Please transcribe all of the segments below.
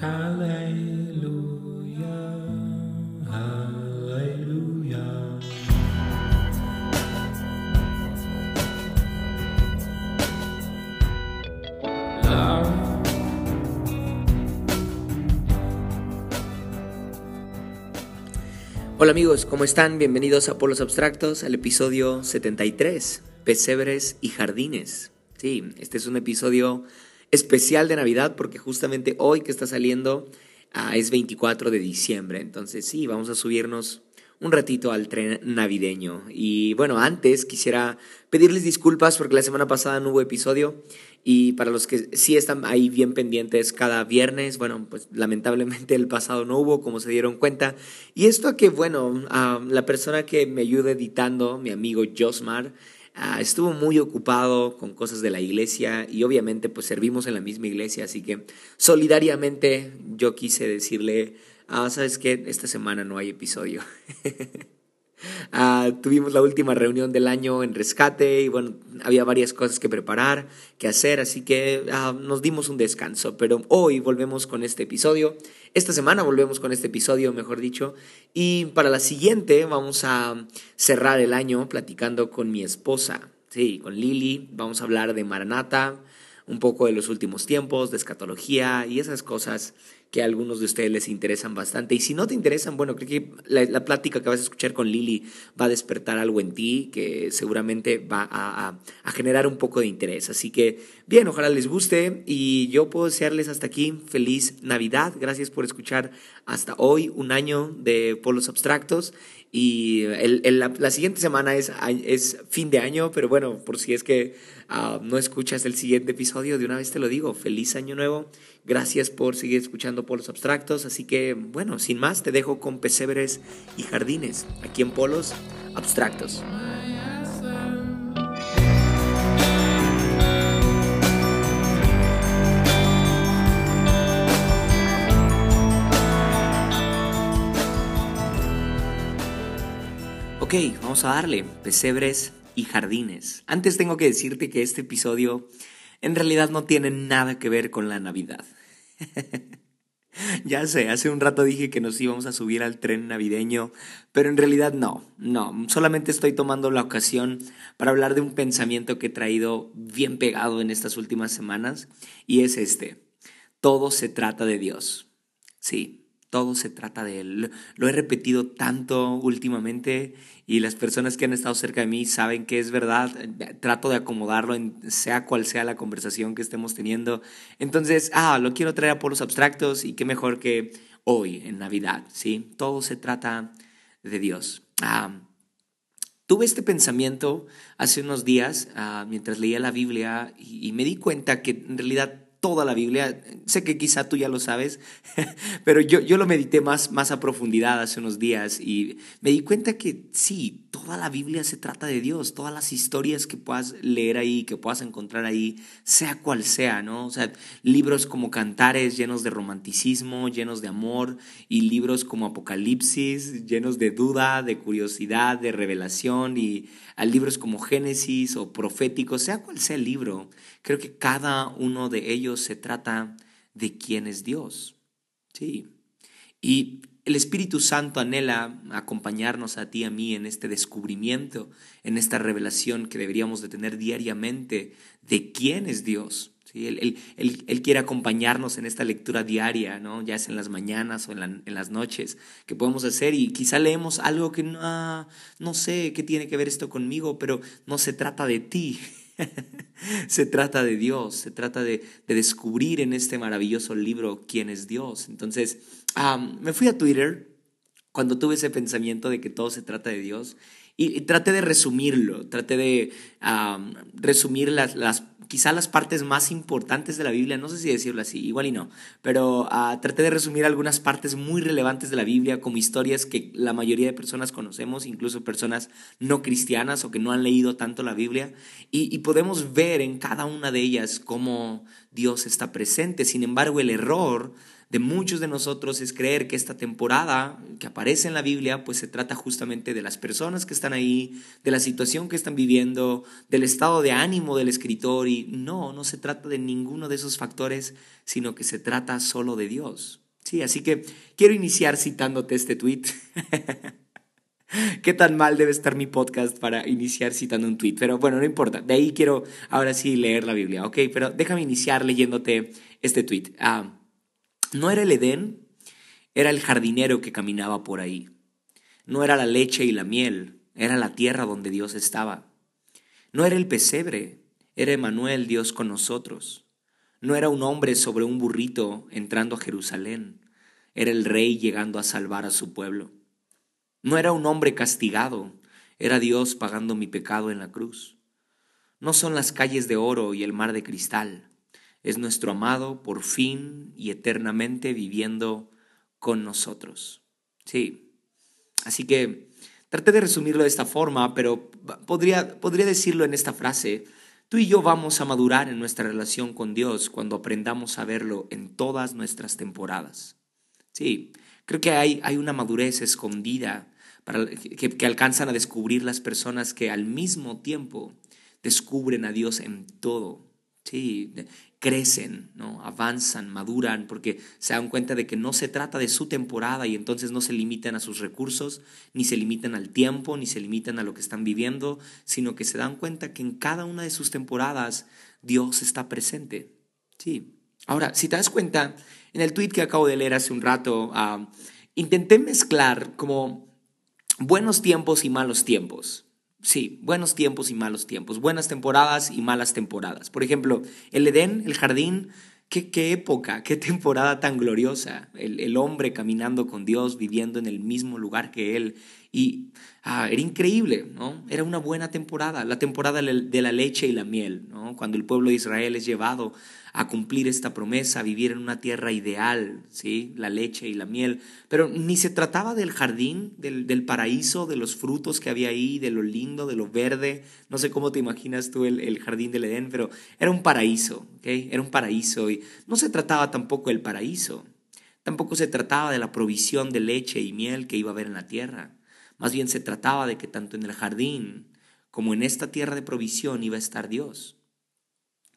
Hola amigos, ¿cómo están? Bienvenidos a Polos Abstractos, al episodio 73, Pesebres y Jardines. Sí, este es un episodio especial de Navidad porque justamente hoy que está saliendo ah, es 24 de diciembre, entonces sí, vamos a subirnos un ratito al tren navideño. Y bueno, antes quisiera pedirles disculpas porque la semana pasada no hubo episodio. Y para los que sí están ahí bien pendientes cada viernes, bueno, pues lamentablemente el pasado no hubo, como se dieron cuenta. Y esto que, bueno, la persona que me ayuda editando, mi amigo Josmar, ah, estuvo muy ocupado con cosas de la iglesia y obviamente pues servimos en la misma iglesia, así que solidariamente yo quise decirle ah, sabes que esta semana no hay episodio. Ah, tuvimos la última reunión del año en rescate y bueno, había varias cosas que preparar, que hacer, así que ah, nos dimos un descanso, pero hoy volvemos con este episodio, esta semana volvemos con este episodio, mejor dicho, y para la siguiente vamos a cerrar el año platicando con mi esposa, sí, con Lili, vamos a hablar de Maranata, un poco de los últimos tiempos, de escatología y esas cosas que a algunos de ustedes les interesan bastante. Y si no te interesan, bueno, creo que la, plática que vas a escuchar con Lili va a despertar algo en ti que seguramente va a, a, generar un poco de interés. Así que, bien, ojalá les guste y yo puedo desearles hasta aquí feliz Navidad. Gracias por escuchar hasta hoy un año de Polos Abstractos. Y el, la, siguiente semana es, fin de año, pero bueno, por si es que ah, no escuchas el siguiente episodio, de una vez te lo digo, feliz año nuevo Gracias por seguir escuchando Polos Abstractos. Así que, bueno, sin más, te dejo con pesebres y jardines aquí en Polos Abstractos. Ok, vamos a darle pesebres y jardines. Antes tengo que decirte que este episodio en realidad no tiene nada que ver con la Navidad. ya sé, hace un rato dije que nos íbamos a subir al tren navideño, pero en realidad no, no, solamente estoy tomando la ocasión para hablar de un pensamiento que he traído bien pegado en estas últimas semanas, y es este, todo se trata de Dios. Sí, todo se trata de Él. Lo he repetido tanto últimamente y las personas que han estado cerca de mí saben que es verdad. Trato de acomodarlo en sea cual sea la conversación que estemos teniendo. Entonces, ah, lo quiero traer por los abstractos y qué mejor que hoy, en Navidad, ¿sí? Todo se trata de Dios. Ah, tuve este pensamiento hace unos días ah, mientras leía la Biblia y me di cuenta que en realidad toda la Biblia. Sé que quizá tú ya lo sabes, pero yo, yo lo medité más, más a profundidad hace unos días y me di cuenta que sí, toda la Biblia se trata de Dios, todas las historias que puedas leer ahí, que puedas encontrar ahí, sea cual sea, ¿no? O sea, libros como Cantares llenos de romanticismo, llenos de amor, y libros como Apocalipsis llenos de duda, de curiosidad, de revelación, y libros como Génesis o Proféticos, sea cual sea el libro, creo que cada uno de ellos se trata de quién es Dios. Sí. Y el Espíritu Santo anhela acompañarnos a ti y a mí en este descubrimiento, en esta revelación que deberíamos de tener diariamente de quién es Dios. ¿sí? Él, él, quiere acompañarnos en esta lectura diaria, ¿no? ya es en las mañanas o en, las noches, que podemos hacer y quizá leemos algo que no, no sé qué tiene que ver esto conmigo, pero no se trata de ti. se trata de Dios, se trata de, descubrir en este maravilloso libro quién es Dios. Entonces, me fui a Twitter cuando tuve ese pensamiento de que todo se trata de Dios y, traté de resumirlo, traté de resumir las, las quizá las partes más importantes de la Biblia, no sé si decirlo así, igual y no, pero uh, traté de resumir algunas partes muy relevantes de la Biblia como historias que la mayoría de personas conocemos, incluso personas no cristianas o que no han leído tanto la Biblia, y, y podemos ver en cada una de ellas cómo Dios está presente. Sin embargo, el error de muchos de nosotros es creer que esta temporada que aparece en la Biblia, pues se trata justamente de las personas que están ahí, de la situación que están viviendo, del estado de ánimo del escritor y no, no se trata de ninguno de esos factores, sino que se trata solo de Dios. Sí, así que quiero iniciar citándote este tweet. ¿Qué tan mal debe estar mi podcast para iniciar citando un tweet? Pero bueno, no importa. De ahí quiero ahora sí leer la Biblia, ¿ok? Pero déjame iniciar leyéndote este tweet. Ah, no era el Edén, era el jardinero que caminaba por ahí. No era la leche y la miel, era la tierra donde Dios estaba. No era el pesebre, era Emanuel Dios con nosotros. No era un hombre sobre un burrito entrando a Jerusalén, era el rey llegando a salvar a su pueblo. No era un hombre castigado, era Dios pagando mi pecado en la cruz. No son las calles de oro y el mar de cristal, es nuestro amado por fin y eternamente viviendo con nosotros. Sí, así que traté de resumirlo de esta forma, pero podría, podría decirlo en esta frase. Tú y yo vamos a madurar en nuestra relación con Dios cuando aprendamos a verlo en todas nuestras temporadas. Sí, Creo que hay, hay una madurez escondida para, que, que alcanzan a descubrir las personas que al mismo tiempo descubren a Dios en todo. Sí, crecen, ¿no? avanzan, maduran, porque se dan cuenta de que no se trata de su temporada y entonces no se limitan a sus recursos, ni se limitan al tiempo, ni se limitan a lo que están viviendo, sino que se dan cuenta que en cada una de sus temporadas Dios está presente. Sí. Ahora, si te das cuenta, en el tweet que acabo de leer hace un rato, ah, intenté mezclar como buenos tiempos y malos tiempos. Sí, buenos tiempos y malos tiempos, buenas temporadas y malas temporadas. Por ejemplo, el Edén, el jardín, qué, qué época, qué temporada tan gloriosa. El, el, hombre caminando con Dios, viviendo en el mismo lugar que Él. Y ah, era increíble, ¿no? Era una buena temporada, la temporada de la leche y la miel, ¿no? Cuando el pueblo de Israel es llevado a cumplir esta promesa, a vivir en una tierra ideal, ¿sí? La leche y la miel. Pero ni se trataba del jardín, del, paraíso, de los frutos que había ahí, de lo lindo, de lo verde. No sé cómo te imaginas tú el, el jardín del Edén, pero era un paraíso, ¿ok? Era un paraíso. Y no se trataba tampoco del paraíso. Tampoco se trataba de la provisión de leche y miel que iba a haber en la tierra. Más bien se trataba de que tanto en el jardín como en esta tierra de provisión iba a estar Dios.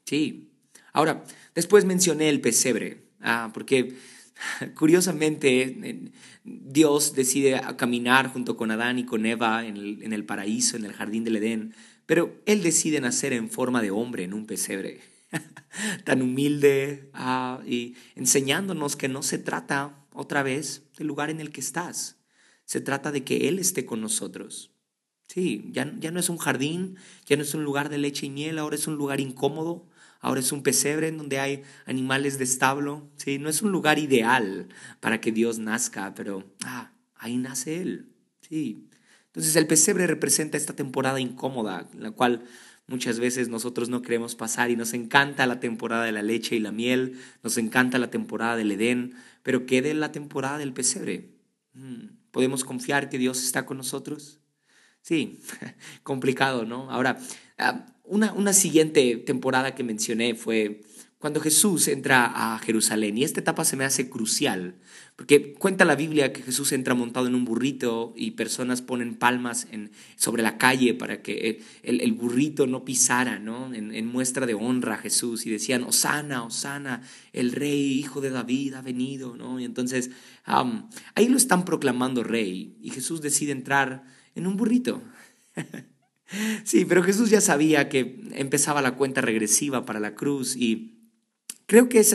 Sí, Ahora, después mencioné el pesebre, ah, porque curiosamente Dios decide caminar junto con Adán y con Eva en el, paraíso, en el jardín del Edén, pero Él decide nacer en forma de hombre en un pesebre, tan humilde ah, y enseñándonos que no se trata otra vez del lugar en el que estás, se trata de que Él esté con nosotros. Sí, ya, ya no es un jardín, ya no es un lugar de leche y miel, ahora es un lugar incómodo, ahora es un pesebre en donde hay animales de establo. ¿sí? No es un lugar ideal para que Dios nazca, pero ah, ahí nace Él. ¿sí? Entonces el pesebre representa esta temporada incómoda, la cual muchas veces nosotros no queremos pasar y nos encanta la temporada de la leche y la miel, nos encanta la temporada del Edén, pero quede la temporada del pesebre. Mm, ¿Podemos confiar que Dios está con nosotros? Sí, complicado, ¿no? Ahora, ah, una, siguiente temporada que mencioné fue cuando Jesús entra a Jerusalén. Y esta etapa se me hace crucial, porque cuenta la Biblia que Jesús entra montado en un burrito y personas ponen palmas en, sobre la calle para que el, burrito no pisara, ¿no? En, muestra de honra a Jesús. Y decían, Osana, Osana, el rey, hijo de David, ha venido, ¿no? Y entonces ahí lo están proclamando rey y Jesús decide entrar en un burrito. Sí, pero Jesús ya sabía que empezaba la cuenta regresiva para la cruz y creo que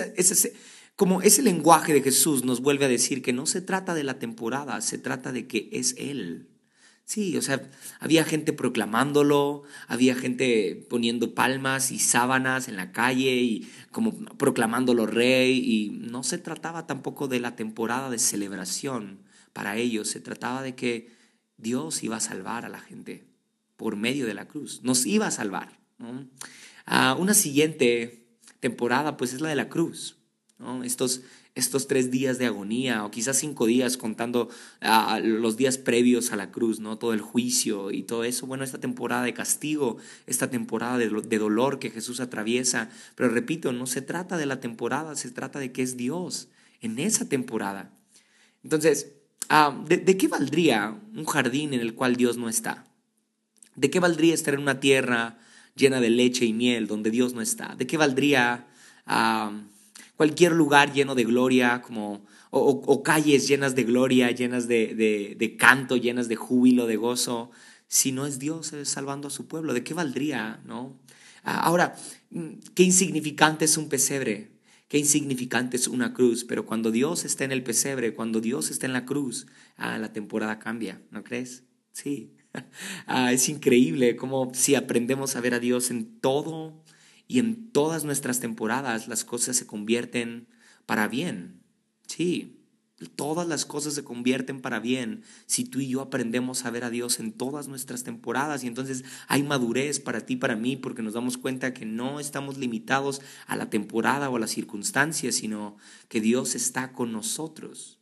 como ese lenguaje de Jesús nos vuelve a decir que no se trata de la temporada, se trata de que es Él. Sí, o sea, había gente proclamándolo, había gente poniendo palmas y sábanas en la calle y como proclamándolo rey y no se trataba tampoco de la temporada de celebración para ellos, se trataba de que Dios iba a salvar a la gente por medio de la cruz. Nos iba a salvar. Ah, una siguiente temporada, pues es la de la cruz. Estos, estos tres días de agonía, o quizás cinco días contando los días previos a la cruz, ¿no? todo el juicio y todo eso. Bueno, esta temporada de castigo, esta temporada de, de dolor que Jesús atraviesa. Pero repito, no se trata de la temporada, se trata de que es Dios en esa temporada. Entonces, ah, ¿de, qué valdría un jardín en el cual Dios no está? ¿De qué valdría estar en una tierra llena de leche y miel donde Dios no está? ¿De qué valdría ah, cualquier lugar lleno de gloria como, o, calles llenas de gloria, llenas de, de, canto, llenas de júbilo, de gozo, si no es Dios salvando a su pueblo? ¿De qué valdría? ¿no? Ah, ahora, mm, qué insignificante es un pesebre, qué insignificante es una cruz, pero cuando Dios está en el pesebre, cuando Dios está en la cruz, ah, la temporada cambia, ¿no crees? Sí. Ah, es increíble como si aprendemos a ver a Dios en todo y en todas nuestras temporadas, las cosas se convierten para bien. Sí, Todas las cosas se convierten para bien si tú y yo aprendemos a ver a Dios en todas nuestras temporadas y entonces hay madurez para ti, para mí, porque nos damos cuenta que no estamos limitados a la temporada o a las circunstancias, sino que Dios está con nosotros.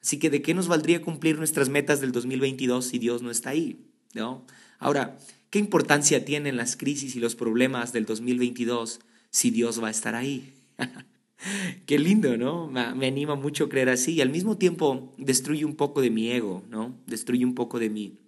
Así que ¿de qué nos valdría cumplir nuestras metas del 2022 si Dios no está ahí? ¿No? Ahora, ¿qué importancia tienen las crisis y los problemas del 2022 si Dios va a estar ahí? Qué lindo, ¿no? Me, anima mucho creer así y al mismo tiempo destruye un poco de mi ego, ¿no? Destruye un poco de mi,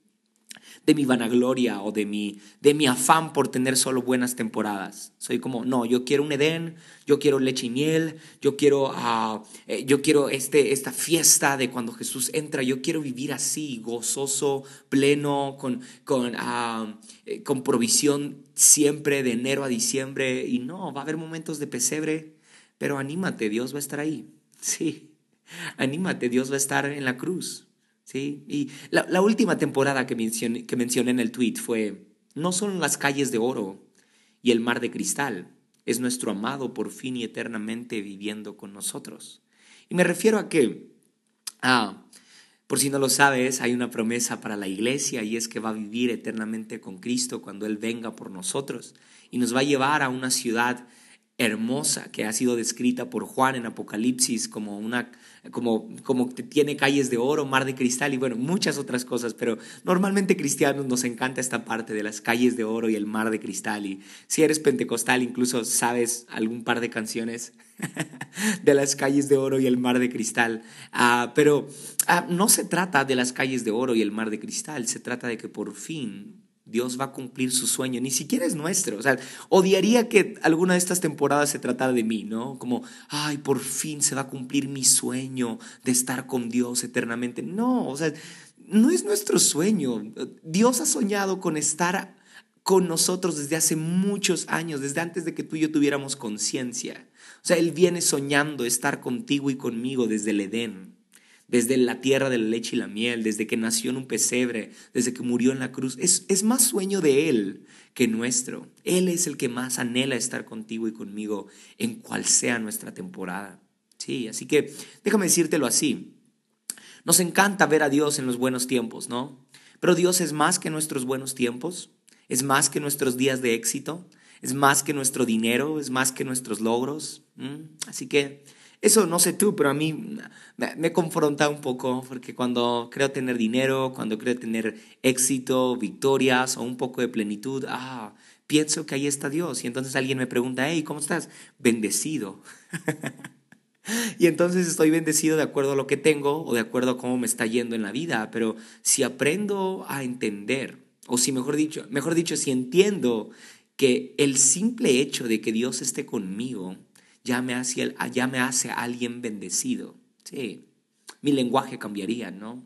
de mi vanagloria o de mi, de mi afán por tener solo buenas temporadas. Soy como, no, yo quiero un Edén, yo quiero leche y miel, yo quiero, uh, yo quiero este, esta fiesta de cuando Jesús entra, yo quiero vivir así, gozoso, pleno, con, con, uh, con provisión siempre de enero a diciembre. Y no, va a haber momentos de pesebre pero anímate, Dios va a estar ahí. Sí, anímate, Dios va a estar en la cruz. Sí, y la, última temporada que mencioné, que mencioné en el tweet fue, no son las calles de oro y el mar de cristal, es nuestro amado por fin y eternamente viviendo con nosotros. Y me refiero a que, ah, por si no lo sabes, hay una promesa para la iglesia y es que va a vivir eternamente con Cristo cuando Él venga por nosotros y nos va a llevar a una ciudad hermosa que ha sido descrita por Juan en Apocalipsis como una como como que tiene calles de oro, mar de cristal y bueno, muchas otras cosas, pero normalmente cristianos nos encanta esta parte de las calles de oro y el mar de cristal y si eres pentecostal incluso sabes algún par de canciones de las calles de oro y el mar de cristal, ah, pero ah, no se trata de las calles de oro y el mar de cristal, se trata de que por fin Dios va a cumplir su sueño, ni siquiera es nuestro. O sea, odiaría que alguna de estas temporadas se tratara de mí, ¿no? Como, ay, por fin se va a cumplir mi sueño de estar con Dios eternamente. No, o sea, no es nuestro sueño. Dios ha soñado con estar con nosotros desde hace muchos años, desde antes de que tú y yo tuviéramos conciencia. O sea, Él viene soñando estar contigo y conmigo desde el Edén desde la tierra de la leche y la miel, desde que nació en un pesebre, desde que murió en la cruz. Es, es más sueño de Él que nuestro. Él es el que más anhela estar contigo y conmigo en cual sea nuestra temporada. Sí, así que déjame decírtelo así. Nos encanta ver a Dios en los buenos tiempos, ¿no? Pero Dios es más que nuestros buenos tiempos, es más que nuestros días de éxito, es más que nuestro dinero, es más que nuestros logros. Así que eso no sé tú, pero a mí me, confronta un poco porque cuando creo tener dinero, cuando creo tener éxito, victorias o un poco de plenitud, ah, pienso que ahí está Dios. Y entonces alguien me pregunta, hey, ¿cómo estás? Bendecido. y entonces estoy bendecido de acuerdo a lo que tengo o de acuerdo a cómo me está yendo en la vida. Pero si aprendo a entender, o si mejor dicho, mejor dicho, si entiendo que el simple hecho de que Dios esté conmigo, ya me hace, ya me hace alguien bendecido. Sí, mi lenguaje cambiaría, ¿no?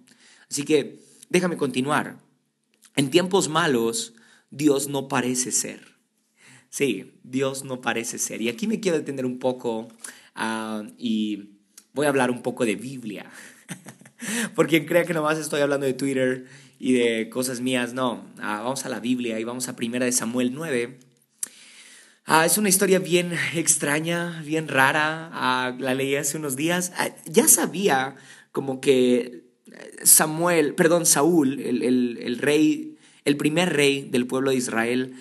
Así que déjame continuar. En tiempos malos, Dios no parece ser. Sí, Dios no parece ser. Y aquí me quiero detener un poco ah, y voy a hablar un poco de Biblia. Por quien crea que nomás estoy hablando de Twitter y de cosas mías, no. Ah, vamos a la Biblia y vamos a Primera de Samuel 9. Ah, es una historia bien extraña, bien rara. Ah, la leí hace unos días. Ah, ya sabía como que Samuel, perdón, Saúl, el, el, rey, el primer rey del pueblo de Israel,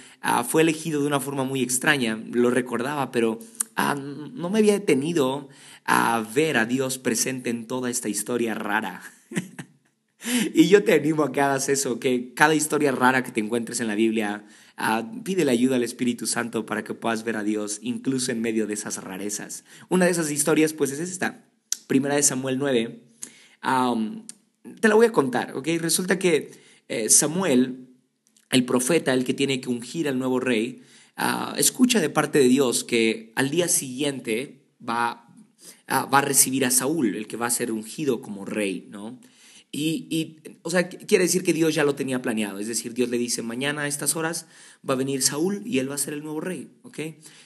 fue elegido de una forma muy extraña. Lo recordaba, pero no me había detenido a ver a Dios presente en toda esta historia rara. y yo te animo a que hagas eso, que cada historia rara que te encuentres en la Biblia Ah, pide la ayuda al Espíritu Santo para que puedas ver a Dios incluso en medio de esas rarezas. Una de esas historias pues es esta. Primera de Samuel 9, te la voy a contar, ¿ok? Resulta que eh, Samuel, el profeta, el que tiene que ungir al nuevo rey, ah, escucha de parte de Dios que al día siguiente va, ah, va a recibir a Saúl, el que va a ser ungido como rey, ¿no? Y, o sea, quiere decir que Dios ya lo tenía planeado. Es decir, Dios le dice, mañana a estas horas va a venir Saúl y él va a ser el nuevo rey. ¿ok?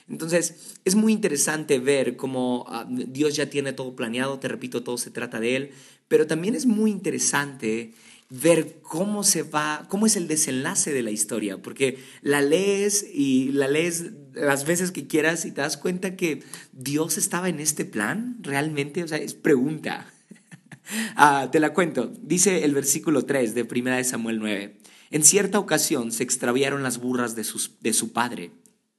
Entonces, es muy interesante ver cómo ah, Dios ya tiene todo planeado. Te repito, todo se trata de él. Pero también es muy interesante ver cómo se va, cómo es el desenlace de la historia. Porque la lees y la lees las veces que quieras y te das cuenta que Dios estaba en este plan realmente. O sea, es pregunta. Ah, te la cuento. Dice el versículo 3 de 1 Samuel 9. En cierta ocasión se extraviaron las burras de, de su padre,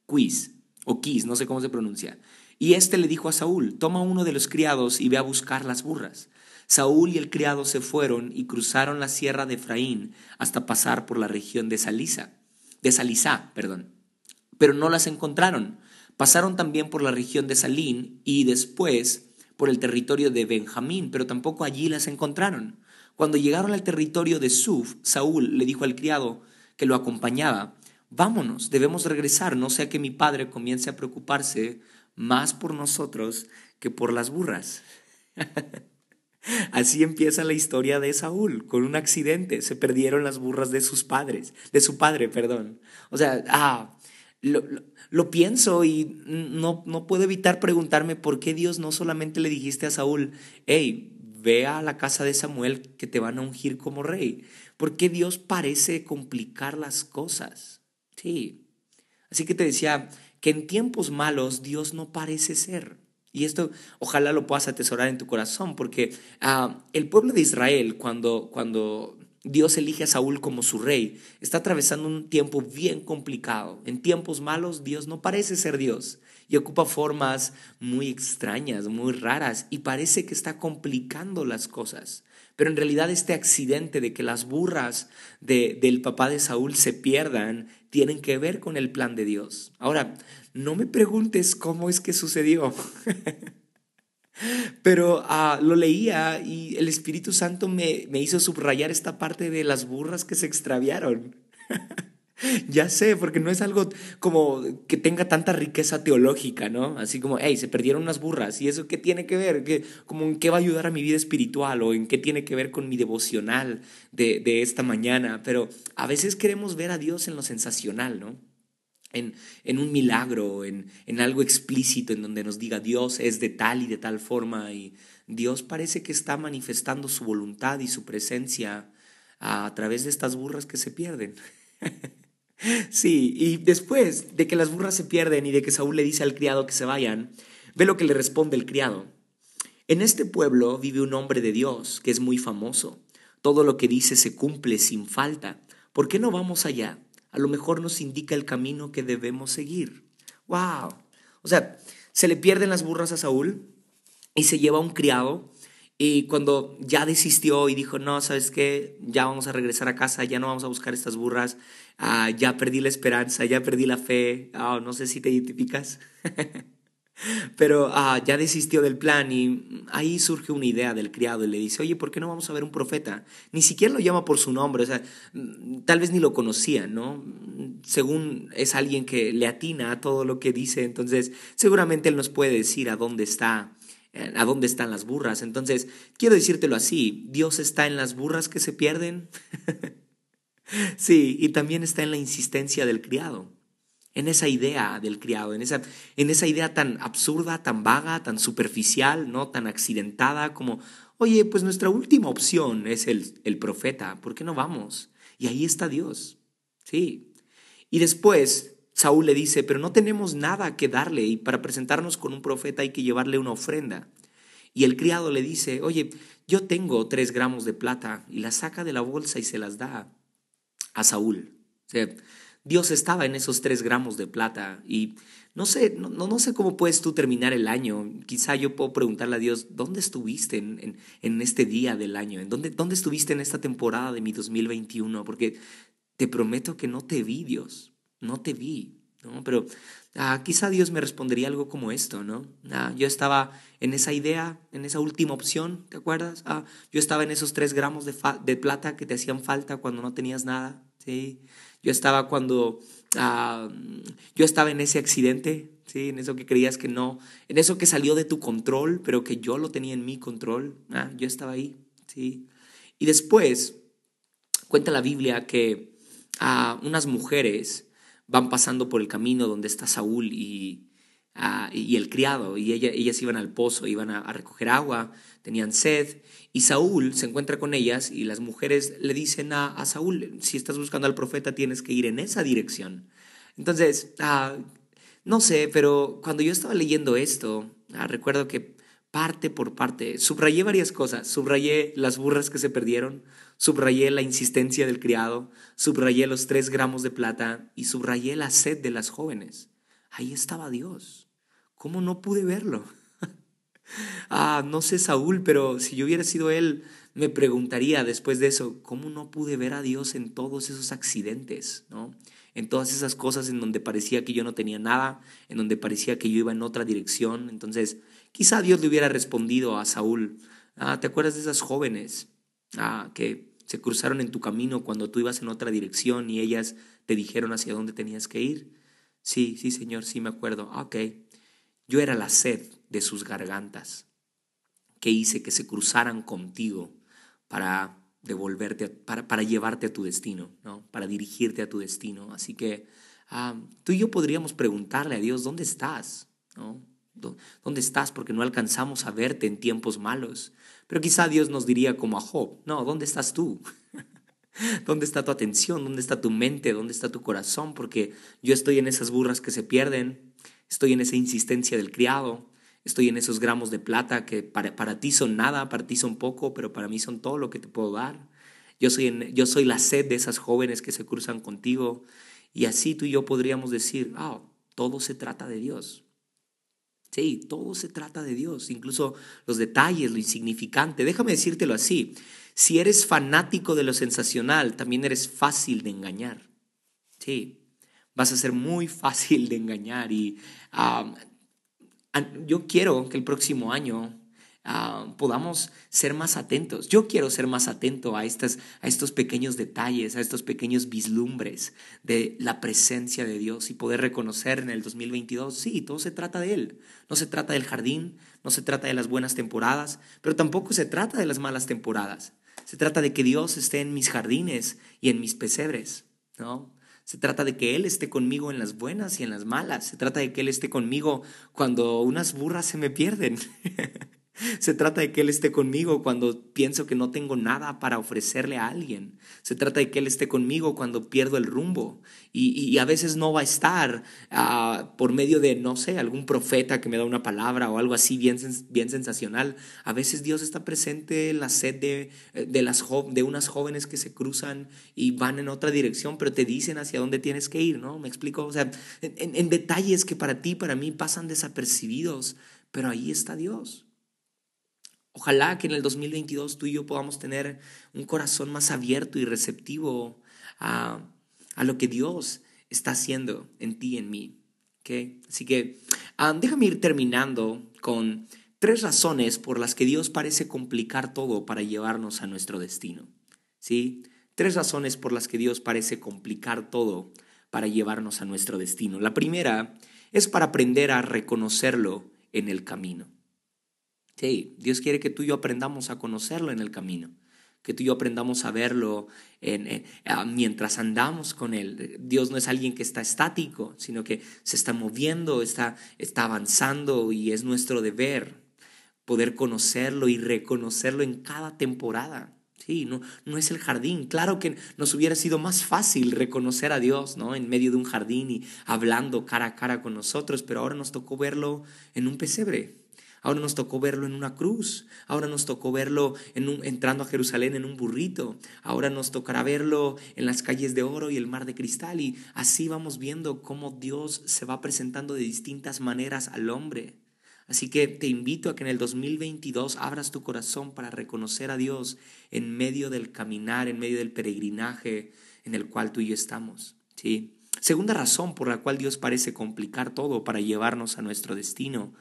Quis, o Quis, no sé cómo se pronuncia. Y éste le dijo a Saúl, toma uno de los criados y ve a buscar las burras. Saúl y el criado se fueron y cruzaron la sierra de Efraín hasta pasar por la región de Salisa, de Salisá, perdón. Pero no las encontraron. Pasaron también por la región de Salín y después por el territorio de Benjamín, pero tampoco allí las encontraron. Cuando llegaron al territorio de Suf, Saúl le dijo al criado que lo acompañaba, vámonos, debemos regresar, no sea que mi padre comience a preocuparse más por nosotros que por las burras. Así empieza la historia de Saúl, con un accidente, se perdieron las burras de sus padres, de su padre, perdón. O sea, ah, lo, pienso y no, no puedo evitar preguntarme por qué Dios no solamente le dijiste a Saúl, hey, ve a la casa de Samuel que te van a ungir como rey. ¿Por qué Dios parece complicar las cosas? Sí. Así que te decía que en tiempos malos Dios no parece ser. Y esto ojalá lo puedas atesorar en tu corazón, porque ah, el pueblo de Israel, cuando, cuando Dios elige a Saúl como su rey, está atravesando un tiempo bien complicado. En tiempos malos Dios no parece ser Dios y ocupa formas muy extrañas, muy raras y parece que está complicando las cosas. Pero en realidad este accidente de que las burras del papá de Saúl se pierdan tienen que ver con el plan de Dios. Ahora, no me preguntes cómo es que sucedió. Pero ah, lo leía y el Espíritu Santo me, me hizo subrayar esta parte de las burras que se extraviaron. ya sé, porque no es algo como que tenga tanta riqueza teológica, ¿no? Así como, hey, se perdieron unas burras, ¿y eso qué tiene que ver? ¿Qué, como en qué va a ayudar a mi vida espiritual o en qué tiene que ver con mi devocional de, de esta mañana? Pero a veces queremos ver a Dios en lo sensacional, ¿no? En, un milagro, en, en, algo explícito en donde nos diga Dios es de tal y de tal forma y Dios parece que está manifestando su voluntad y su presencia a, través de estas burras que se pierden. sí, y después de que las burras se pierden y de que Saúl le dice al criado que se vayan, ve lo que le responde el criado. En este pueblo vive un hombre de Dios que es muy famoso. Todo lo que dice se cumple sin falta. ¿Por qué no vamos allá? A lo mejor nos indica el camino que debemos seguir. ¡Wow! O sea, se le pierden las burras a Saúl y se lleva un criado y cuando ya desistió y dijo, no, ¿sabes qué? Ya vamos a regresar a casa, ya no vamos a buscar estas burras, ah, ya perdí la esperanza, ya perdí la fe, oh, no sé si te identificas. Pero ah, ya desistió del plan y ahí surge una idea del criado y le dice, oye, ¿por qué no vamos a ver un profeta? Ni siquiera lo llama por su nombre, o sea, mm, tal vez ni lo conocía, ¿no? Según es alguien que le atina a todo lo que dice, entonces seguramente él nos puede decir a dónde está, eh, a dónde están las burras. Entonces, quiero decírtelo así, Dios está en las burras que se pierden. sí, y también está en la insistencia del criado en esa idea del criado, en esa, en esa idea tan absurda, tan vaga, tan superficial, ¿no? tan accidentada como, oye, pues nuestra última opción es el, el profeta, ¿por qué no vamos? Y ahí está Dios, sí. Y después Saúl le dice, pero no tenemos nada que darle y para presentarnos con un profeta hay que llevarle una ofrenda. Y el criado le dice, oye, yo tengo tres gramos de plata y la saca de la bolsa y se las da a Saúl. O sea, Dios estaba en esos tres gramos de plata y no sé, no, no, sé cómo puedes tú terminar el año. Quizá yo puedo preguntarle a Dios, ¿dónde estuviste en, en, este día del año? ¿En dónde, ¿Dónde estuviste en esta temporada de mi 2021? Porque te prometo que no te vi, Dios, no te vi. ¿no? Pero ah, quizá Dios me respondería algo como esto, ¿no? Ah, yo estaba en esa idea, en esa última opción, ¿te acuerdas? Ah, yo estaba en esos tres gramos de, de, plata que te hacían falta cuando no tenías nada, ¿sí? Yo estaba cuando, yo estaba en ese accidente, ¿sí? En eso que creías que no, en eso que salió de tu control, pero que yo lo tenía en mi control, yo estaba ahí, ¿sí? Y después, cuenta la Biblia que unas mujeres van pasando por el camino donde está Saúl y, y el criado, y ellas iban al pozo, iban a, recoger agua, tenían sed, y Saúl se encuentra con ellas y las mujeres le dicen a, Saúl, si estás buscando al profeta tienes que ir en esa dirección. Entonces, ah, no sé, pero cuando yo estaba leyendo esto, ah, recuerdo que parte por parte, subrayé varias cosas, subrayé las burras que se perdieron, Subrayé la insistencia del criado, subrayé los tres gramos de plata y subrayé la sed de las jóvenes. Ahí estaba Dios. ¿Cómo no pude verlo? ah, no sé Saúl, pero si yo hubiera sido él, me preguntaría después de eso, ¿cómo no pude ver a Dios en todos esos accidentes? ¿no? En todas esas cosas en donde parecía que yo no tenía nada, en donde parecía que yo iba en otra dirección. Entonces, quizá Dios le hubiera respondido a Saúl, ah, ¿te acuerdas de esas jóvenes ah, que se cruzaron en tu camino cuando tú ibas en otra dirección y ellas te dijeron hacia dónde tenías que ir? Sí, sí, Señor, sí me acuerdo. Ok, yo era la sed de sus gargantas que hice que se cruzaran contigo para devolverte, para, para llevarte a tu destino, ¿no? para dirigirte a tu destino. Así que ah, tú y yo podríamos preguntarle a Dios, ¿dónde estás? ¿No? ¿Dónde estás? Porque no alcanzamos a verte en tiempos malos. Pero quizá Dios nos diría como a Job, no, ¿dónde estás tú? ¿Dónde está tu atención? ¿Dónde está tu mente? ¿Dónde está tu corazón? Porque yo estoy en esas burras que se pierden, estoy en esa insistencia del criado, estoy en esos gramos de plata que para, para ti son nada, para ti son poco, pero para mí son todo lo que te puedo dar. Yo soy, yo soy la sed de esas jóvenes que se cruzan contigo. Y así tú y yo podríamos decir, oh, todo se trata de Dios. Sí, todo se trata de Dios, incluso los detalles, lo insignificante. Déjame decírtelo así, si eres fanático de lo sensacional, también eres fácil de engañar. Sí, vas a ser muy fácil de engañar y ah, yo quiero que el próximo año Ah, podamos ser más atentos. Yo quiero ser más atento a, estas, a estos pequeños detalles, a estos pequeños vislumbres de la presencia de Dios y poder reconocer en el 2022, sí, todo se trata de Él. No se trata del jardín, no se trata de las buenas temporadas, pero tampoco se trata de las malas temporadas. Se trata de que Dios esté en mis jardines y en mis pesebres, ¿no? Se trata de que Él esté conmigo en las buenas y en las malas. Se trata de que Él esté conmigo cuando unas burras se me pierden. Se trata de que Él esté conmigo cuando pienso que no tengo nada para ofrecerle a alguien. Se trata de que Él esté conmigo cuando pierdo el rumbo. Y, a veces no va a estar ah, por medio de, no sé, algún profeta que me da una palabra o algo así bien, bien sensacional. A veces Dios está presente en la sed de, de, las, de unas jóvenes que se cruzan y van en otra dirección, pero te dicen hacia dónde tienes que ir, ¿no? ¿Me explico? O sea, en detalles que para ti, para mí pasan desapercibidos, pero ahí está Dios. Ojalá que en el 2022 tú y yo podamos tener un corazón más abierto y receptivo a, lo que Dios está haciendo en ti y en mí. ¿okay? Así que ah, déjame ir terminando con tres razones por las que Dios parece complicar todo para llevarnos a nuestro destino. ¿sí? Tres razones por las que Dios parece complicar todo para llevarnos a nuestro destino. La primera es para aprender a reconocerlo en el camino. Sí, Dios quiere que tú y yo aprendamos a conocerlo en el camino, que tú y yo aprendamos a verlo en, mientras andamos con Él. Dios no es alguien que está estático, sino que se está moviendo, está, está avanzando y es nuestro deber poder conocerlo y reconocerlo en cada temporada. Sí, no, no es el jardín. Claro que nos hubiera sido más fácil reconocer a Dios, ¿no? En medio de un jardín y hablando cara a cara con nosotros, pero ahora nos tocó verlo en un pesebre. Ahora nos tocó verlo en una cruz. Ahora nos tocó verlo en entrando a Jerusalén en un burrito. Ahora nos tocará verlo en las calles de oro y el mar de cristal. Y así vamos viendo cómo Dios se va presentando de distintas maneras al hombre. Así que te invito a que en el 2022 abras tu corazón para reconocer a Dios en medio del caminar, en medio del peregrinaje en el cual tú y yo estamos. ¿sí? Segunda razón por la cual Dios parece complicar todo para llevarnos a nuestro destino,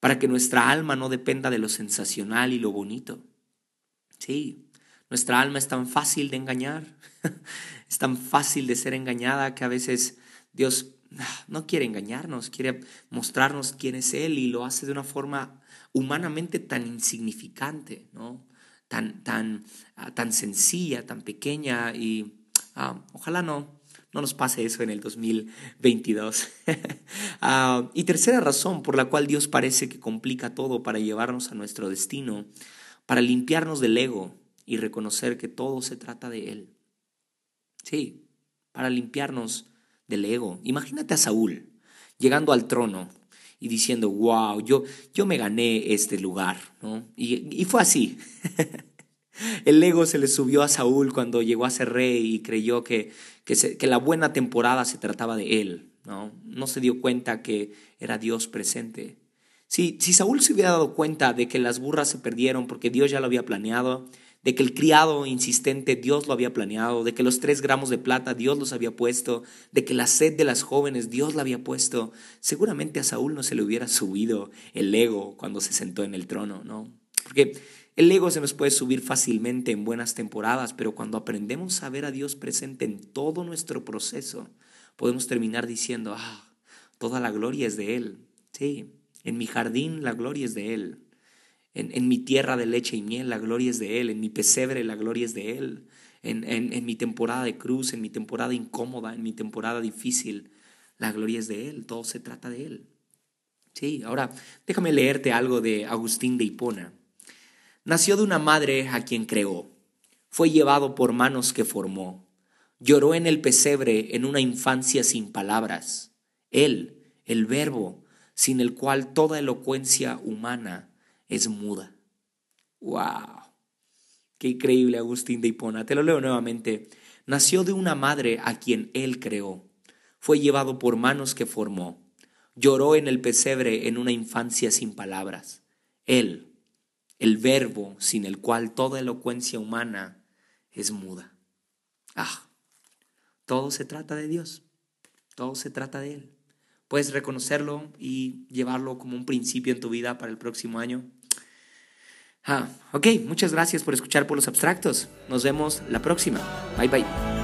para que nuestra alma no dependa de lo sensacional y lo bonito. Sí, nuestra alma es tan fácil de engañar, es tan fácil de ser engañada que a veces Dios ah, no quiere engañarnos, quiere mostrarnos quién es Él y lo hace de una forma humanamente tan insignificante, ¿no? tan, tan, ah, tan sencilla, tan pequeña y ah, ojalá no, no nos pase eso en el 2022. Ah, y tercera razón por la cual Dios parece que complica todo para llevarnos a nuestro destino, para limpiarnos del ego y reconocer que todo se trata de Él. Sí, para limpiarnos del ego. Imagínate a Saúl llegando al trono y diciendo, wow, yo, yo me gané este lugar, ¿no? Y, y fue así. El ego se le subió a Saúl cuando llegó a ser rey y creyó que, que, la buena temporada se trataba de él. ¿no? no se dio cuenta que era Dios presente. Si, si Saúl se hubiera dado cuenta de que las burras se perdieron porque Dios ya lo había planeado, de que el criado insistente Dios lo había planeado, de que los tres gramos de plata Dios los había puesto, de que la sed de las jóvenes Dios la había puesto, seguramente a Saúl no se le hubiera subido el ego cuando se sentó en el trono, ¿no? Porque el ego se nos puede subir fácilmente en buenas temporadas, pero cuando aprendemos a ver a Dios presente en todo nuestro proceso, podemos terminar diciendo, ah, toda la gloria es de Él. Sí, en mi jardín la gloria es de Él. En, en mi tierra de leche y miel la gloria es de Él. En mi pesebre la gloria es de Él. En, en, en mi temporada de cruz, en mi temporada incómoda, en mi temporada difícil, la gloria es de Él. Todo se trata de Él. Sí, ahora déjame leerte algo de Agustín de Hipona. Nació de una madre a quien creó. Fue llevado por manos que formó. Lloró en el pesebre en una infancia sin palabras. Él, el verbo, sin el cual toda elocuencia humana es muda. ¡Wow! Qué increíble Agustín de Hipona. Te lo leo nuevamente. Nació de una madre a quien él creó. Fue llevado por manos que formó. Lloró en el pesebre en una infancia sin palabras. Él, el verbo sin el cual toda elocuencia humana es muda. Ah, todo se trata de Dios, todo se trata de Él. Puedes reconocerlo y llevarlo como un principio en tu vida para el próximo año. Ah, ok, muchas gracias por escuchar por los abstractos. Nos vemos la próxima. Bye bye.